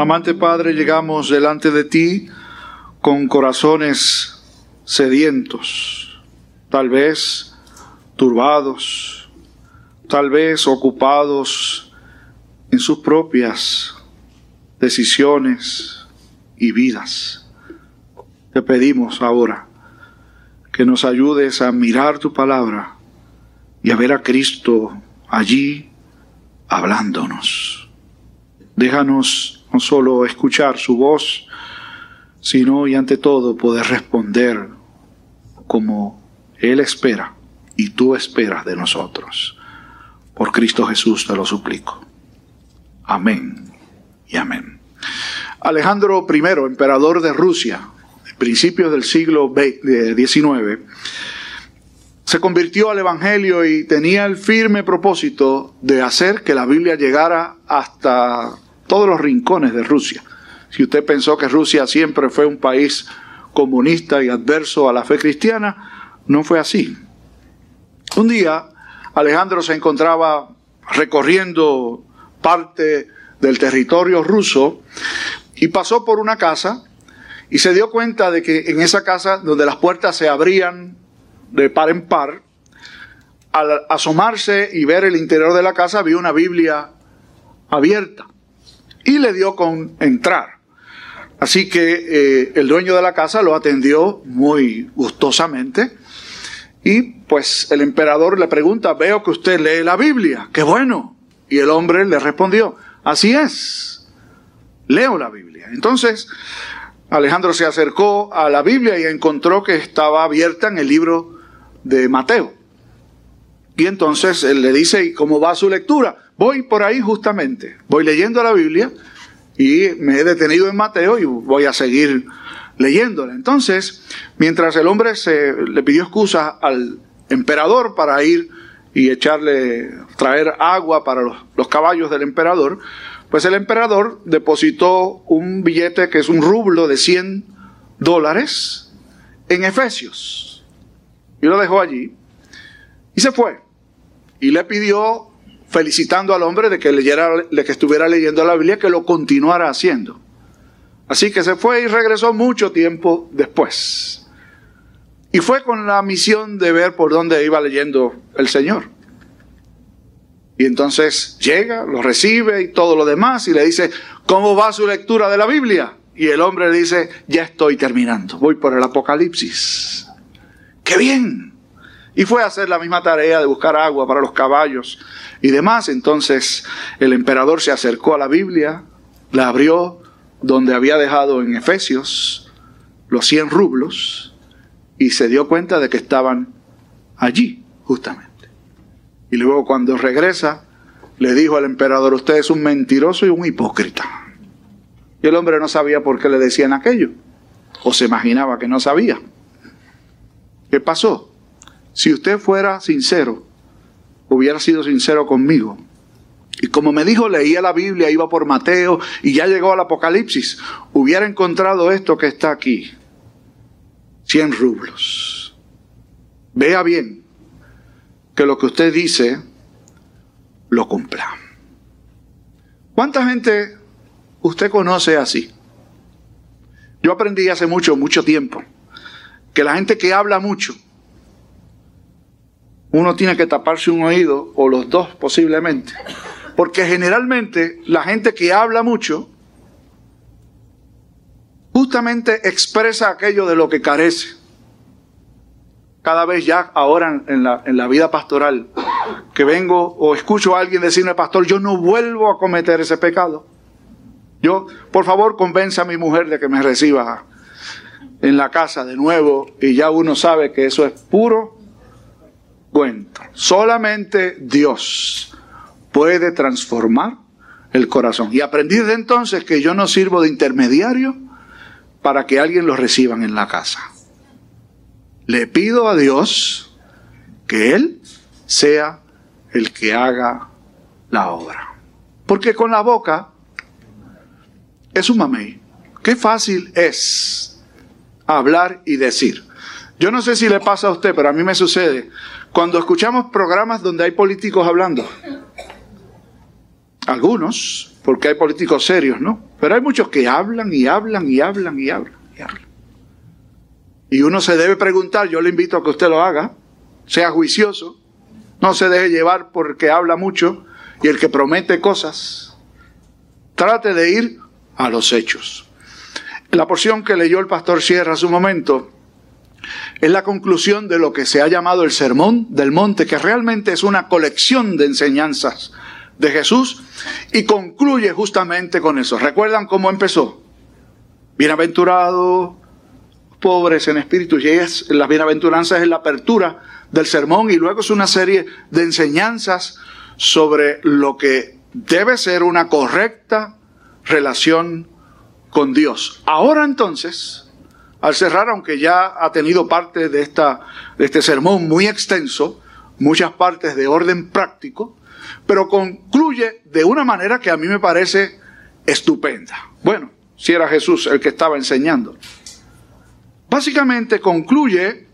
Amante Padre, llegamos delante de ti con corazones sedientos, tal vez turbados, tal vez ocupados en sus propias decisiones y vidas. Te pedimos ahora que nos ayudes a mirar tu palabra y a ver a Cristo allí hablándonos. Déjanos no solo escuchar su voz, sino y ante todo poder responder como Él espera y tú esperas de nosotros. Por Cristo Jesús te lo suplico. Amén y amén. Alejandro I, emperador de Rusia, principios del siglo XIX, se convirtió al Evangelio y tenía el firme propósito de hacer que la Biblia llegara hasta todos los rincones de Rusia. Si usted pensó que Rusia siempre fue un país comunista y adverso a la fe cristiana, no fue así. Un día Alejandro se encontraba recorriendo parte del territorio ruso y pasó por una casa y se dio cuenta de que en esa casa donde las puertas se abrían de par en par, al asomarse y ver el interior de la casa vio una Biblia abierta y le dio con entrar. Así que eh, el dueño de la casa lo atendió muy gustosamente y pues el emperador le pregunta, veo que usted lee la Biblia, qué bueno. Y el hombre le respondió, así es, leo la Biblia. Entonces Alejandro se acercó a la Biblia y encontró que estaba abierta en el libro de Mateo. Y entonces él le dice, ¿y cómo va su lectura? Voy por ahí justamente, voy leyendo la Biblia y me he detenido en Mateo y voy a seguir leyéndola. Entonces, mientras el hombre se le pidió excusa al emperador para ir y echarle, traer agua para los, los caballos del emperador, pues el emperador depositó un billete que es un rublo de 100 dólares en Efesios. Y lo dejó allí y se fue. Y le pidió, felicitando al hombre de que, leyera, de que estuviera leyendo la Biblia, que lo continuara haciendo. Así que se fue y regresó mucho tiempo después. Y fue con la misión de ver por dónde iba leyendo el Señor. Y entonces llega, lo recibe y todo lo demás y le dice, ¿cómo va su lectura de la Biblia? Y el hombre le dice, ya estoy terminando, voy por el Apocalipsis. ¡Qué bien! Y fue a hacer la misma tarea de buscar agua para los caballos y demás. Entonces el emperador se acercó a la Biblia, la abrió donde había dejado en Efesios los 100 rublos y se dio cuenta de que estaban allí, justamente. Y luego cuando regresa, le dijo al emperador, usted es un mentiroso y un hipócrita. Y el hombre no sabía por qué le decían aquello, o se imaginaba que no sabía. ¿Qué pasó? Si usted fuera sincero, hubiera sido sincero conmigo. Y como me dijo, leía la Biblia, iba por Mateo y ya llegó al Apocalipsis, hubiera encontrado esto que está aquí. 100 rublos. Vea bien que lo que usted dice lo cumpla. ¿Cuánta gente usted conoce así? Yo aprendí hace mucho, mucho tiempo, que la gente que habla mucho, uno tiene que taparse un oído o los dos posiblemente. Porque generalmente la gente que habla mucho justamente expresa aquello de lo que carece. Cada vez ya ahora en la, en la vida pastoral que vengo o escucho a alguien decirme, pastor, yo no vuelvo a cometer ese pecado. Yo, por favor, convenza a mi mujer de que me reciba en la casa de nuevo y ya uno sabe que eso es puro cuento. Solamente Dios puede transformar el corazón. Y aprendí de entonces que yo no sirvo de intermediario para que alguien lo reciban en la casa. Le pido a Dios que Él sea el que haga la obra. Porque con la boca es un mamey. Qué fácil es hablar y decir. Yo no sé si le pasa a usted, pero a mí me sucede cuando escuchamos programas donde hay políticos hablando. Algunos, porque hay políticos serios, ¿no? Pero hay muchos que hablan y hablan y hablan y hablan y hablan. Y uno se debe preguntar, yo le invito a que usted lo haga, sea juicioso, no se deje llevar porque habla mucho y el que promete cosas, trate de ir a los hechos. La porción que leyó el pastor Sierra hace un momento es la conclusión de lo que se ha llamado el Sermón del Monte, que realmente es una colección de enseñanzas de Jesús y concluye justamente con eso. ¿Recuerdan cómo empezó? Bienaventurados pobres en espíritu. Y es, las bienaventuranzas es la apertura del sermón y luego es una serie de enseñanzas sobre lo que debe ser una correcta relación con Dios. Ahora entonces, al cerrar, aunque ya ha tenido parte de, esta, de este sermón muy extenso, muchas partes de orden práctico, pero concluye de una manera que a mí me parece estupenda. Bueno, si era Jesús el que estaba enseñando. Básicamente concluye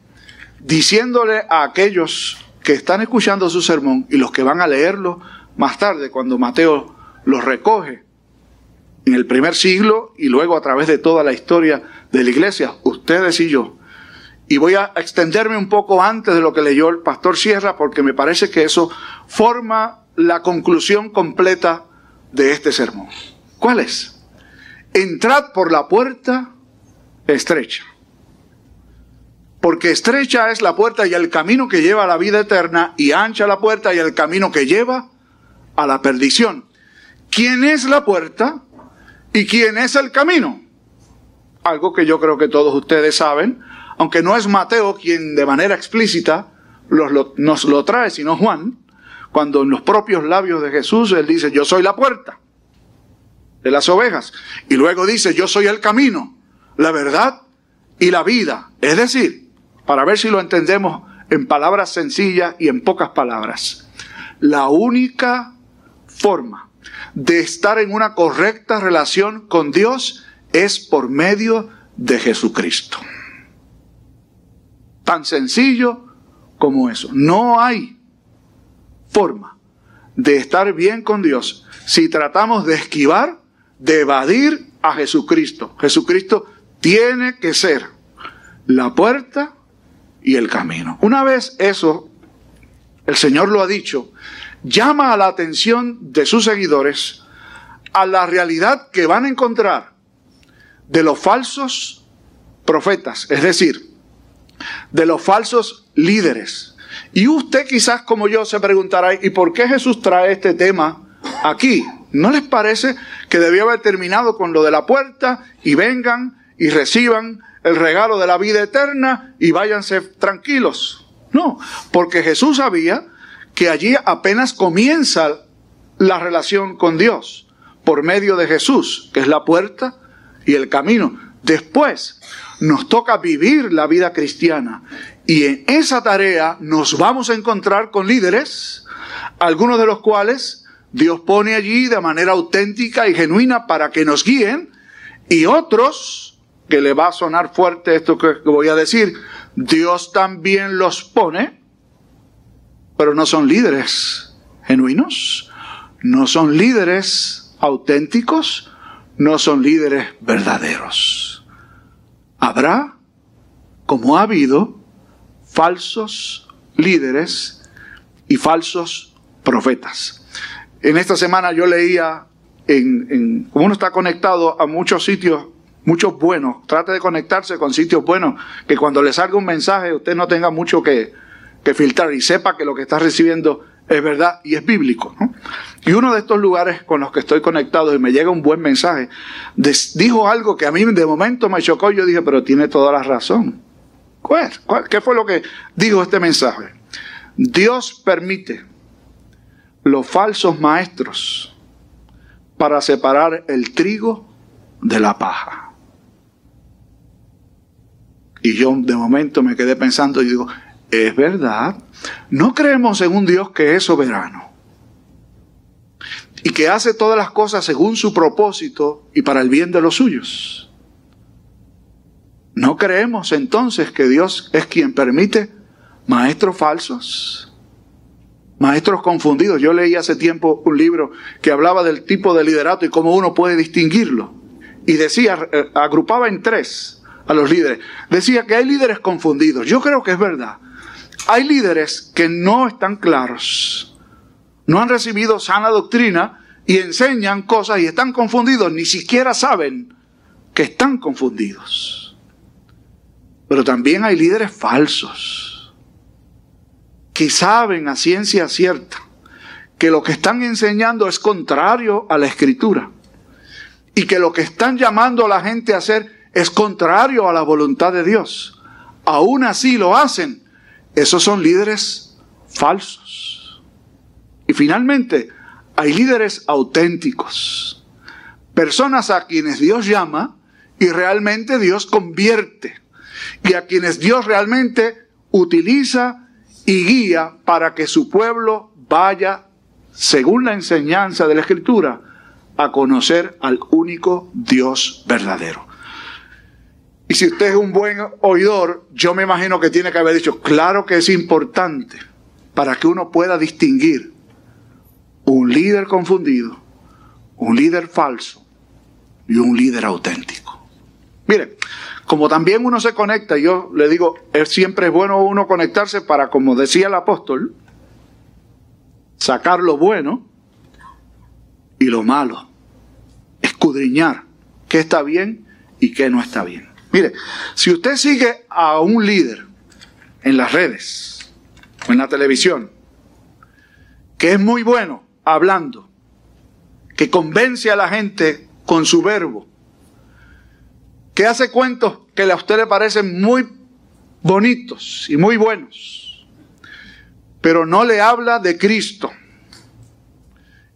diciéndole a aquellos que están escuchando su sermón y los que van a leerlo más tarde, cuando Mateo los recoge en el primer siglo y luego a través de toda la historia de la iglesia, ustedes y yo. Y voy a extenderme un poco antes de lo que leyó el pastor Sierra porque me parece que eso forma la conclusión completa de este sermón. ¿Cuál es? Entrad por la puerta estrecha. Porque estrecha es la puerta y el camino que lleva a la vida eterna y ancha la puerta y el camino que lleva a la perdición. ¿Quién es la puerta y quién es el camino? Algo que yo creo que todos ustedes saben, aunque no es Mateo quien de manera explícita nos lo trae, sino Juan, cuando en los propios labios de Jesús él dice, yo soy la puerta de las ovejas. Y luego dice, yo soy el camino, la verdad y la vida. Es decir, para ver si lo entendemos en palabras sencillas y en pocas palabras, la única forma de estar en una correcta relación con Dios es por medio de Jesucristo. Tan sencillo como eso. No hay forma de estar bien con Dios si tratamos de esquivar, de evadir a Jesucristo. Jesucristo tiene que ser la puerta y el camino. Una vez eso, el Señor lo ha dicho, llama a la atención de sus seguidores a la realidad que van a encontrar de los falsos profetas, es decir, de los falsos líderes. Y usted quizás como yo se preguntará, ¿y por qué Jesús trae este tema aquí? ¿No les parece que debió haber terminado con lo de la puerta y vengan y reciban el regalo de la vida eterna y váyanse tranquilos? No, porque Jesús sabía que allí apenas comienza la relación con Dios por medio de Jesús, que es la puerta y el camino. Después nos toca vivir la vida cristiana y en esa tarea nos vamos a encontrar con líderes, algunos de los cuales Dios pone allí de manera auténtica y genuina para que nos guíen, y otros, que le va a sonar fuerte esto que voy a decir, Dios también los pone, pero no son líderes genuinos, no son líderes auténticos, no son líderes verdaderos. Habrá, como ha habido, falsos líderes y falsos profetas. En esta semana yo leía, en, como uno está conectado a muchos sitios, muchos buenos, trate de conectarse con sitios buenos, que cuando le salga un mensaje usted no tenga mucho que, que filtrar y sepa que lo que está recibiendo es verdad y es bíblico. Y uno de estos lugares con los que estoy conectado y me llega un buen mensaje, dijo algo que a mí de momento me chocó yo dije, pero tiene toda la razón. ¿Qué fue lo que dijo este mensaje? Dios permite los falsos maestros para separar el trigo de la paja. Y yo de momento me quedé pensando y digo, es verdad, no creemos en un Dios que es soberano y que hace todas las cosas según su propósito y para el bien de los suyos. ¿No creemos entonces que Dios es quien permite maestros falsos? Maestros confundidos. Yo leí hace tiempo un libro que hablaba del tipo de liderato y cómo uno puede distinguirlo. Y decía, eh, agrupaba en tres a los líderes. Decía que hay líderes confundidos. Yo creo que es verdad. Hay líderes que no están claros, no han recibido sana doctrina y enseñan cosas y están confundidos, ni siquiera saben que están confundidos. Pero también hay líderes falsos que saben a ciencia cierta que lo que están enseñando es contrario a la escritura y que lo que están llamando a la gente a hacer es contrario a la voluntad de Dios. Aún así lo hacen. Esos son líderes falsos. Y finalmente, hay líderes auténticos. Personas a quienes Dios llama y realmente Dios convierte. Y a quienes Dios realmente utiliza y guía para que su pueblo vaya, según la enseñanza de la Escritura, a conocer al único Dios verdadero. Si usted es un buen oidor, yo me imagino que tiene que haber dicho, claro que es importante para que uno pueda distinguir un líder confundido, un líder falso y un líder auténtico. Mire, como también uno se conecta, yo le digo, es siempre bueno uno conectarse para, como decía el apóstol, sacar lo bueno y lo malo, escudriñar qué está bien y qué no está bien. Mire, si usted sigue a un líder en las redes o en la televisión, que es muy bueno hablando, que convence a la gente con su verbo, que hace cuentos que a usted le parecen muy bonitos y muy buenos, pero no le habla de Cristo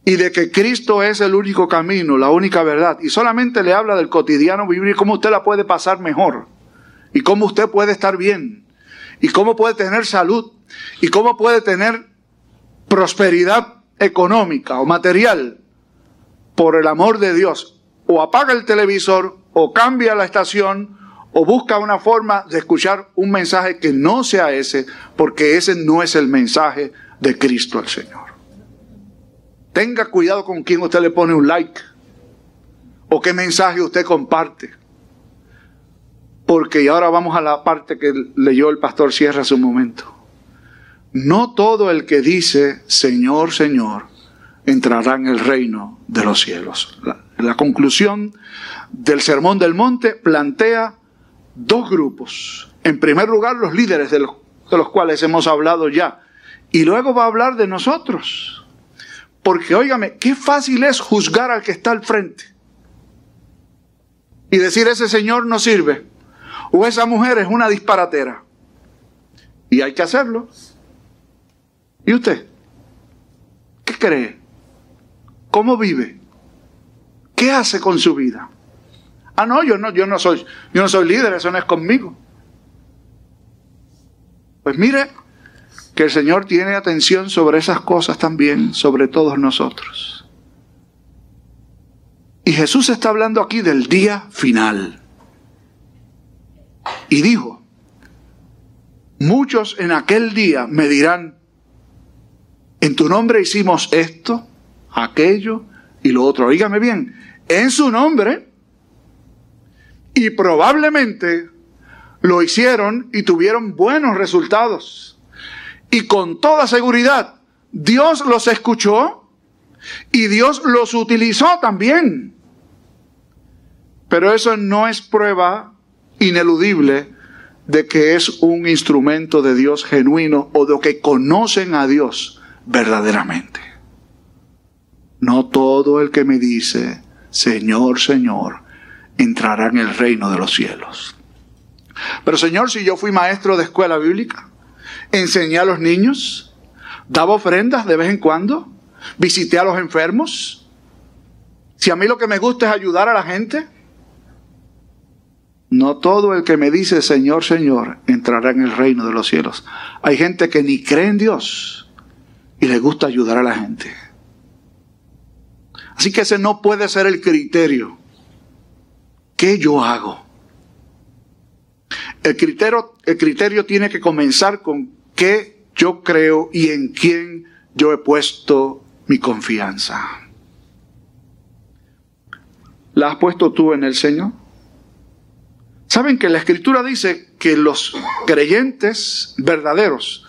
y de que Cristo es el único camino, la única verdad, y solamente le habla del cotidiano vivir y cómo usted la puede pasar mejor, y cómo usted puede estar bien, y cómo puede tener salud, y cómo puede tener prosperidad económica o material, por el amor de Dios, o apaga el televisor, o cambia la estación, o busca una forma de escuchar un mensaje que no sea ese, porque ese no es el mensaje de Cristo al Señor. Tenga cuidado con quién usted le pone un like o qué mensaje usted comparte. Porque y ahora vamos a la parte que leyó el pastor Sierra hace un momento. No todo el que dice Señor, Señor entrará en el reino de los cielos. La, la conclusión del Sermón del Monte plantea dos grupos. En primer lugar, los líderes de los, de los cuales hemos hablado ya. Y luego va a hablar de nosotros porque, óigame, qué fácil es juzgar al que está al frente. Y decir, ese señor no sirve. O esa mujer es una disparatera. Y hay que hacerlo. ¿Y usted? ¿Qué cree? ¿Cómo vive? ¿Qué hace con su vida? Ah, no, yo no, yo no soy, yo no soy líder, eso no es conmigo. Pues mire, que el Señor tiene atención sobre esas cosas también, sobre todos nosotros. Y Jesús está hablando aquí del día final. Y dijo, muchos en aquel día me dirán, en tu nombre hicimos esto, aquello y lo otro. Oígame bien, en su nombre. Y probablemente lo hicieron y tuvieron buenos resultados. Y con toda seguridad, Dios los escuchó y Dios los utilizó también. Pero eso no es prueba ineludible de que es un instrumento de Dios genuino o de que conocen a Dios verdaderamente. No todo el que me dice, Señor, Señor, entrará en el reino de los cielos. Pero Señor, si yo fui maestro de escuela bíblica, enseñé a los niños, daba ofrendas de vez en cuando, visité a los enfermos. Si a mí lo que me gusta es ayudar a la gente, no todo el que me dice Señor, Señor entrará en el reino de los cielos. Hay gente que ni cree en Dios y le gusta ayudar a la gente. Así que ese no puede ser el criterio. ¿Qué yo hago? El criterio, el criterio tiene que comenzar con qué yo creo y en quién yo he puesto mi confianza. ¿La has puesto tú en el Señor? Saben que la Escritura dice que los creyentes verdaderos,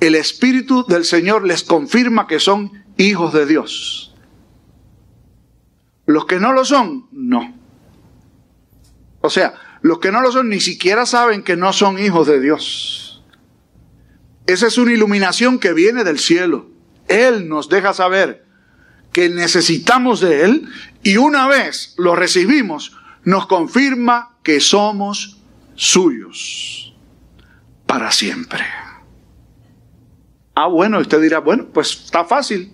el Espíritu del Señor les confirma que son hijos de Dios. Los que no lo son, no. O sea, los que no lo son ni siquiera saben que no son hijos de Dios. Esa es una iluminación que viene del cielo. Él nos deja saber que necesitamos de Él y una vez lo recibimos, nos confirma que somos suyos para siempre. Ah, bueno, usted dirá, bueno, pues está fácil.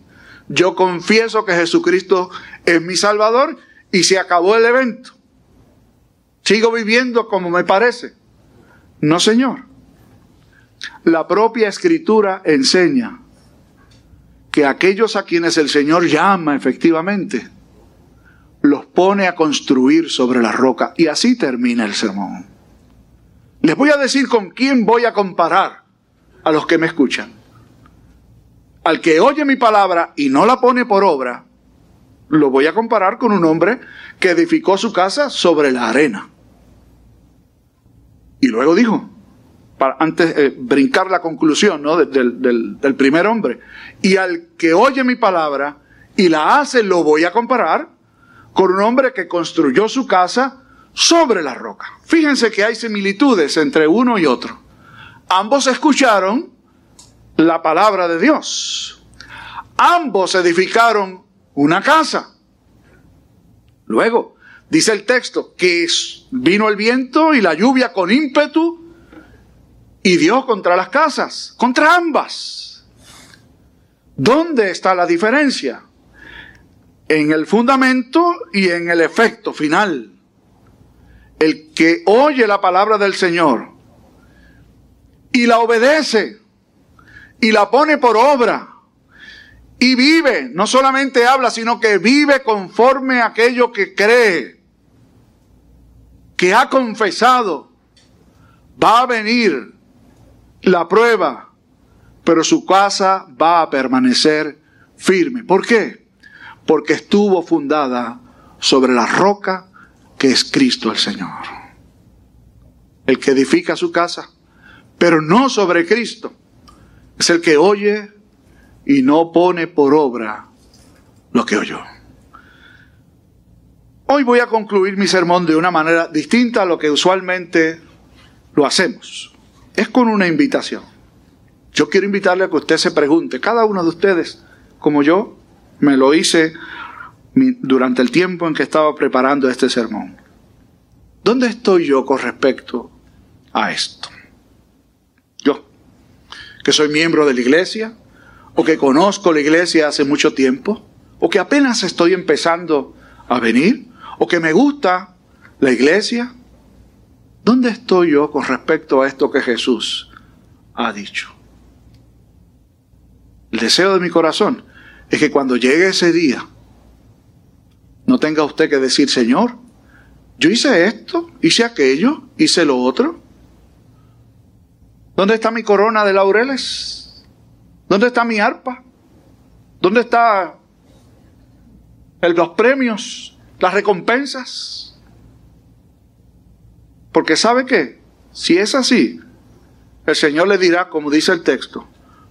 Yo confieso que Jesucristo es mi Salvador y se acabó el evento. Sigo viviendo como me parece. No, Señor. La propia escritura enseña que aquellos a quienes el Señor llama efectivamente, los pone a construir sobre la roca. Y así termina el sermón. Les voy a decir con quién voy a comparar a los que me escuchan. Al que oye mi palabra y no la pone por obra, lo voy a comparar con un hombre que edificó su casa sobre la arena. Y luego dijo, para antes eh, brincar la conclusión ¿no? del, del primer hombre, y al que oye mi palabra y la hace, lo voy a comparar con un hombre que construyó su casa sobre la roca. Fíjense que hay similitudes entre uno y otro. Ambos escucharon la palabra de Dios. Ambos edificaron una casa. Luego, dice el texto, que vino el viento y la lluvia con ímpetu y dio contra las casas, contra ambas. ¿Dónde está la diferencia? En el fundamento y en el efecto final. El que oye la palabra del Señor y la obedece y la pone por obra y vive, no solamente habla, sino que vive conforme a aquello que cree, que ha confesado, va a venir la prueba, pero su casa va a permanecer firme. ¿Por qué? Porque estuvo fundada sobre la roca que es Cristo el Señor. El que edifica su casa, pero no sobre Cristo, es el que oye y no pone por obra lo que oyó. Hoy voy a concluir mi sermón de una manera distinta a lo que usualmente lo hacemos. Es con una invitación. Yo quiero invitarle a que usted se pregunte, cada uno de ustedes, como yo, me lo hice durante el tiempo en que estaba preparando este sermón. ¿Dónde estoy yo con respecto a esto? Yo, que soy miembro de la iglesia, o que conozco la iglesia hace mucho tiempo, o que apenas estoy empezando a venir, o que me gusta la iglesia. ¿Dónde estoy yo con respecto a esto que Jesús ha dicho? El deseo de mi corazón es que cuando llegue ese día, no tenga usted que decir, Señor, yo hice esto, hice aquello, hice lo otro. ¿Dónde está mi corona de laureles? ¿Dónde está mi arpa? ¿Dónde están los premios, las recompensas? Porque sabe que si es así, el Señor le dirá, como dice el texto,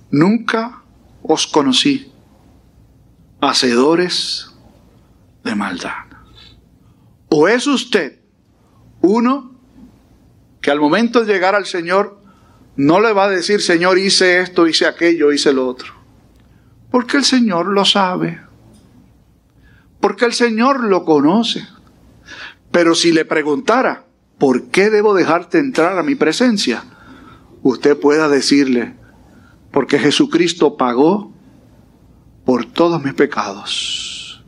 nunca os conocí, hacedores de maldad. O es usted uno que al momento de llegar al Señor no le va a decir, Señor, hice esto, hice aquello, hice lo otro. Porque el Señor lo sabe. Porque el Señor lo conoce. Pero si le preguntara, ¿por qué debo dejarte entrar a mi presencia? Usted pueda decirle, porque Jesucristo pagó por todos mis pecados.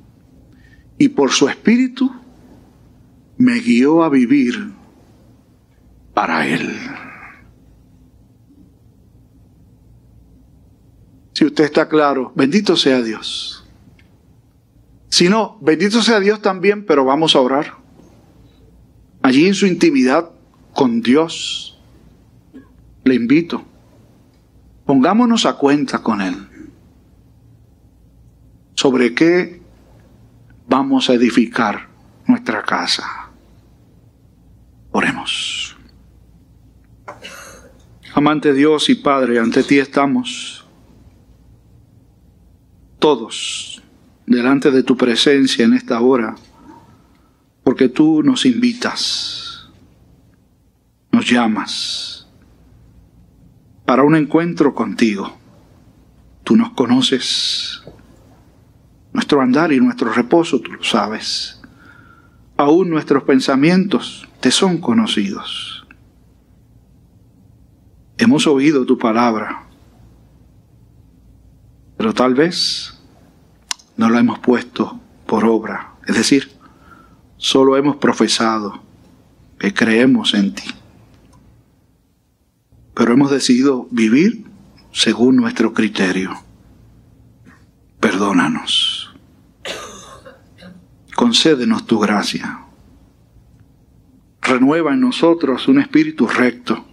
Y por su Espíritu me guió a vivir para Él. Si usted está claro, bendito sea Dios. Si no, bendito sea Dios también, pero vamos a orar. Allí en su intimidad con Dios, le invito, pongámonos a cuenta con Él. sobre qué vamos a edificar nuestra casa. Oremos. Amante Dios y Padre, ante ti estamos todos delante de tu presencia en esta hora, porque tú nos invitas, nos llamas para un encuentro contigo. Tú nos conoces, nuestro andar y nuestro reposo, tú lo sabes. Aún nuestros pensamientos te son conocidos. Hemos oído tu palabra, pero tal vez no la hemos puesto por obra. Es decir, solo hemos profesado que creemos en ti. Pero hemos decidido vivir según nuestro criterio. Perdónanos. Concédenos tu gracia. Renueva en nosotros un espíritu recto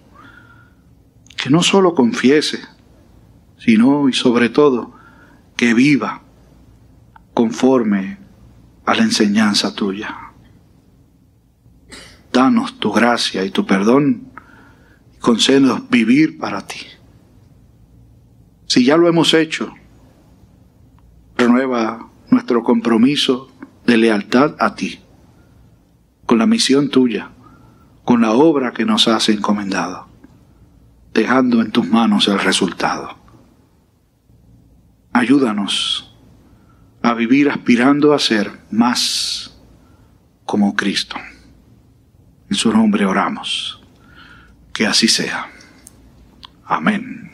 que no solo confiese, sino y sobre todo que viva conforme a la enseñanza tuya. Danos tu gracia y tu perdón y concédenos vivir para ti. Si ya lo hemos hecho, renueva nuestro compromiso de lealtad a ti, con la misión tuya, con la obra que nos has encomendado dejando en tus manos el resultado. Ayúdanos a vivir aspirando a ser más como Cristo. En su nombre oramos. Que así sea. Amén.